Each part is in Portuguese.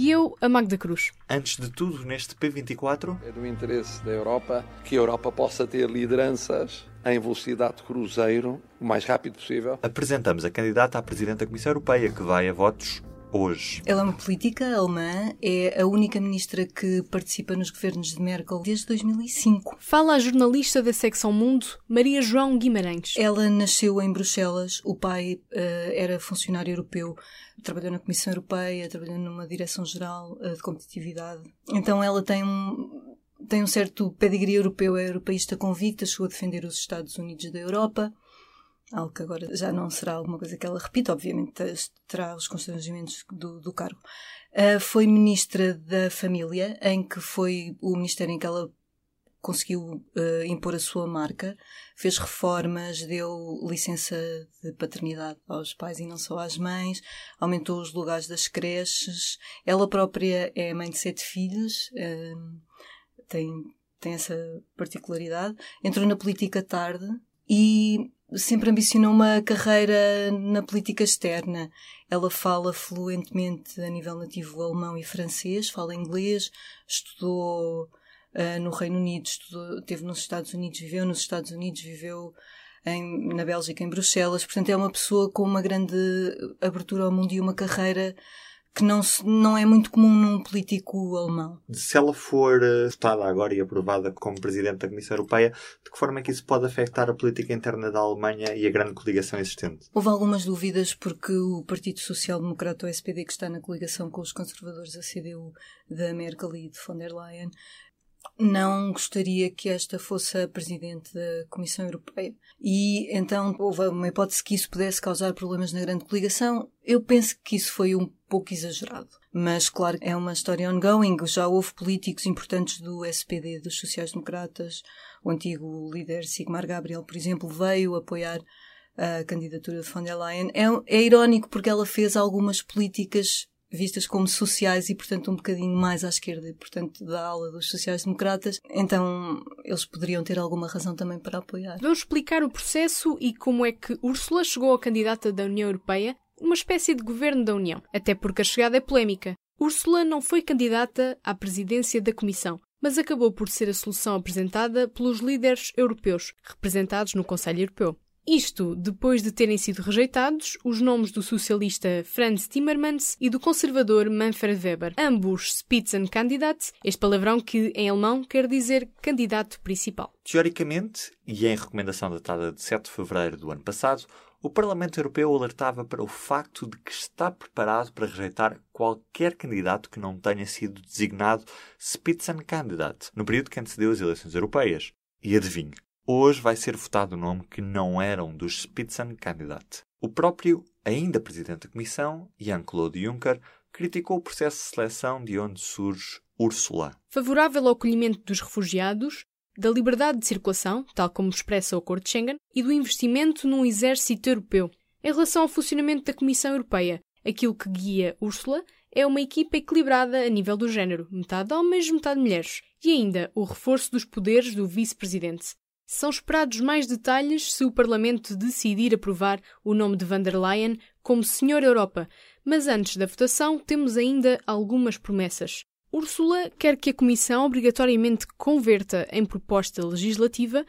E eu, a Magda Cruz. Antes de tudo, neste P24. É do interesse da Europa que a Europa possa ter lideranças em velocidade de cruzeiro o mais rápido possível. Apresentamos a candidata à Presidente da Comissão Europeia, que vai a votos hoje. Ela é uma política alemã, é a única ministra que participa nos governos de Merkel desde 2005. Fala a jornalista da secção Mundo, Maria João Guimarães. Ela nasceu em Bruxelas, o pai uh, era funcionário europeu, trabalhou na Comissão Europeia, trabalhou numa direção-geral uh, de competitividade. Então ela tem um, tem um certo pedigree europeu, é europeísta convicta, chegou a defender os Estados Unidos da Europa, algo que agora já não será alguma coisa que ela repita, obviamente terá os constrangimentos do, do cargo. Uh, foi ministra da Família, em que foi o ministério em que ela conseguiu uh, impor a sua marca, fez reformas, deu licença de paternidade aos pais e não só às mães, aumentou os lugares das creches. Ela própria é mãe de sete filhos. Uh, tem, tem essa particularidade. Entrou na política tarde e sempre ambicionou uma carreira na política externa. Ela fala fluentemente a nível nativo alemão e francês, fala inglês, estudou uh, no Reino Unido, estudou, teve nos Estados Unidos, viveu nos Estados Unidos, viveu em, na Bélgica, em Bruxelas. Portanto, é uma pessoa com uma grande abertura ao mundo e uma carreira que não, se, não é muito comum num político alemão. Se ela for eh, votada agora e aprovada como Presidente da Comissão Europeia, de que forma é que isso pode afetar a política interna da Alemanha e a grande coligação existente? Houve algumas dúvidas porque o Partido Social Democrata, o SPD, que está na coligação com os conservadores, a CDU da Merkel e de von der Leyen, não gostaria que esta fosse a Presidente da Comissão Europeia. E então houve uma hipótese que isso pudesse causar problemas na grande coligação. Eu penso que isso foi um pouco exagerado. Mas, claro, é uma história ongoing. Já houve políticos importantes do SPD, dos sociais-democratas. O antigo líder Sigmar Gabriel, por exemplo, veio apoiar a candidatura de von der Leyen. É, é irónico porque ela fez algumas políticas vistas como sociais e, portanto, um bocadinho mais à esquerda, portanto, da ala dos sociais-democratas. Então, eles poderiam ter alguma razão também para apoiar. Vamos explicar o processo e como é que Úrsula chegou a candidata da União Europeia, uma espécie de governo da União, até porque a chegada é polémica. Úrsula não foi candidata à presidência da Comissão, mas acabou por ser a solução apresentada pelos líderes europeus, representados no Conselho Europeu. Isto depois de terem sido rejeitados os nomes do socialista Franz Timmermans e do conservador Manfred Weber, ambos Spitzenkandidat, este palavrão que em alemão quer dizer candidato principal. Teoricamente, e em recomendação datada de 7 de fevereiro do ano passado, o Parlamento Europeu alertava para o facto de que está preparado para rejeitar qualquer candidato que não tenha sido designado Spitzenkandidat no período que antecedeu as eleições europeias. E adivinhe, Hoje vai ser votado o nome que não era um dos Spitzenkandidat. O próprio, ainda Presidente da Comissão, Jean-Claude Juncker, criticou o processo de seleção de onde surge Ursula. Favorável ao acolhimento dos refugiados, da liberdade de circulação, tal como expressa o Acordo de Schengen, e do investimento num exército europeu. Em relação ao funcionamento da Comissão Europeia, aquilo que guia Ursula é uma equipa equilibrada a nível do género, metade homens, metade mulheres, e ainda o reforço dos poderes do vice-presidente. São esperados mais detalhes se o Parlamento decidir aprovar o nome de van der Leyen como Senhor Europa, mas antes da votação temos ainda algumas promessas. Úrsula quer que a Comissão obrigatoriamente converta em proposta legislativa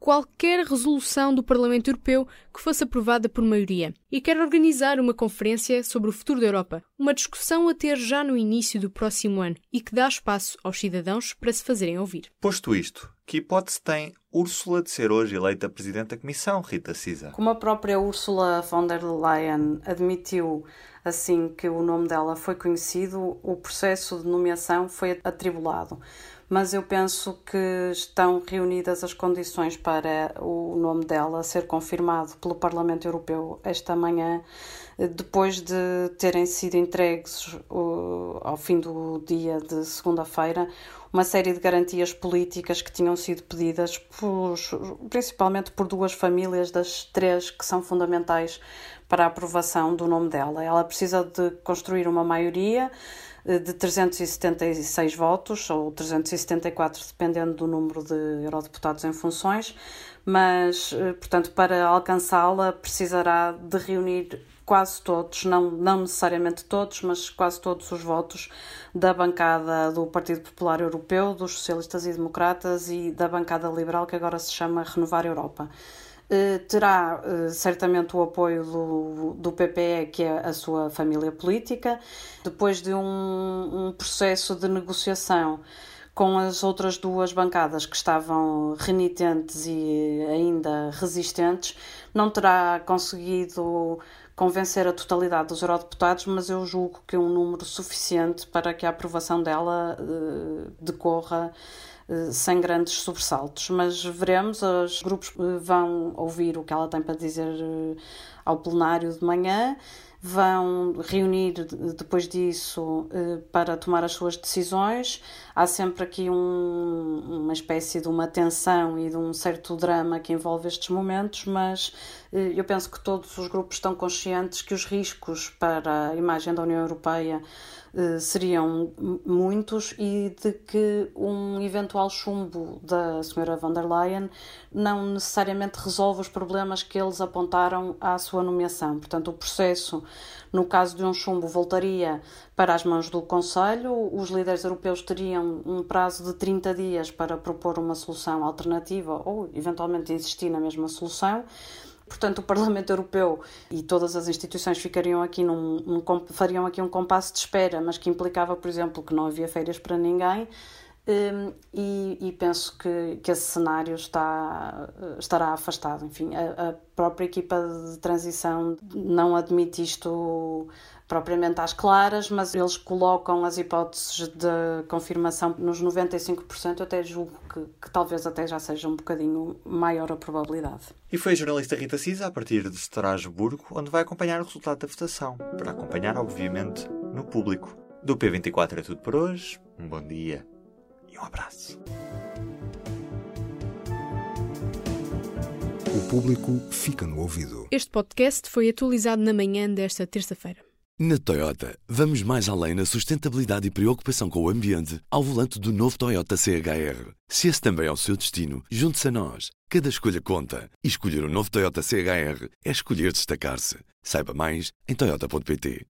qualquer resolução do Parlamento Europeu que fosse aprovada por maioria e quer organizar uma conferência sobre o futuro da Europa, uma discussão a ter já no início do próximo ano e que dá espaço aos cidadãos para se fazerem ouvir. Posto isto, que hipótese tem Úrsula de ser hoje eleita Presidente da Comissão, Rita Cisa? Como a própria Ursula von der Leyen admitiu assim que o nome dela foi conhecido, o processo de nomeação foi atribulado mas eu penso que estão reunidas as condições para o nome dela ser confirmado pelo Parlamento Europeu esta manhã, depois de terem sido entregues ao fim do dia de segunda-feira uma série de garantias políticas que tinham sido pedidas por, principalmente por duas famílias das três que são fundamentais para a aprovação do nome dela. Ela precisa de construir uma maioria eh, de 376 votos, ou 374, dependendo do número de eurodeputados em funções, mas, eh, portanto, para alcançá-la precisará de reunir quase todos, não, não necessariamente todos, mas quase todos os votos da bancada do Partido Popular Europeu, dos Socialistas e Democratas e da bancada liberal, que agora se chama Renovar Europa. Eh, terá eh, certamente o apoio do, do PPE, que é a sua família política, depois de um, um processo de negociação com as outras duas bancadas que estavam renitentes e ainda resistentes, não terá conseguido convencer a totalidade dos eurodeputados, mas eu julgo que é um número suficiente para que a aprovação dela uh, decorra eh, sem grandes sobressaltos, mas veremos, os grupos eh, vão ouvir o que ela tem para dizer ao plenário de manhã, vão reunir depois disso para tomar as suas decisões. Há sempre aqui um, uma espécie de uma tensão e de um certo drama que envolve estes momentos, mas eu penso que todos os grupos estão conscientes que os riscos para a imagem da União Europeia eh, seriam muitos e de que um eventual chumbo da senhora von der Leyen não necessariamente resolve os problemas que eles apontaram à sua nomeação. Portanto, o processo, no caso de um chumbo, voltaria para as mãos do Conselho. Os líderes europeus teriam um prazo de 30 dias para propor uma solução alternativa ou, eventualmente, insistir na mesma solução. Portanto, o Parlamento Europeu e todas as instituições ficariam aqui num, fariam aqui um compasso de espera, mas que implicava, por exemplo, que não havia férias para ninguém. Um, e, e, penso que, que esse cenário está, estará afastado. Enfim, a, a própria equipa de transição não admite isto propriamente às claras, mas eles colocam as hipóteses de confirmação nos 95%, eu até julgo que, que, talvez até já seja um bocadinho maior a probabilidade. E foi a jornalista Rita Cisa, a partir de Estrasburgo, onde vai acompanhar o resultado da votação, para acompanhar, obviamente, no público. Do P24 é tudo por hoje, um bom dia e um abraço. O público fica no ouvido. Este podcast foi atualizado na manhã desta terça-feira. Na Toyota, vamos mais além na sustentabilidade e preocupação com o ambiente ao volante do novo Toyota CHR. Se esse também é o seu destino, junte-se a nós. Cada escolha conta. E escolher o um novo Toyota CHR é escolher destacar-se. Saiba mais em Toyota.pt.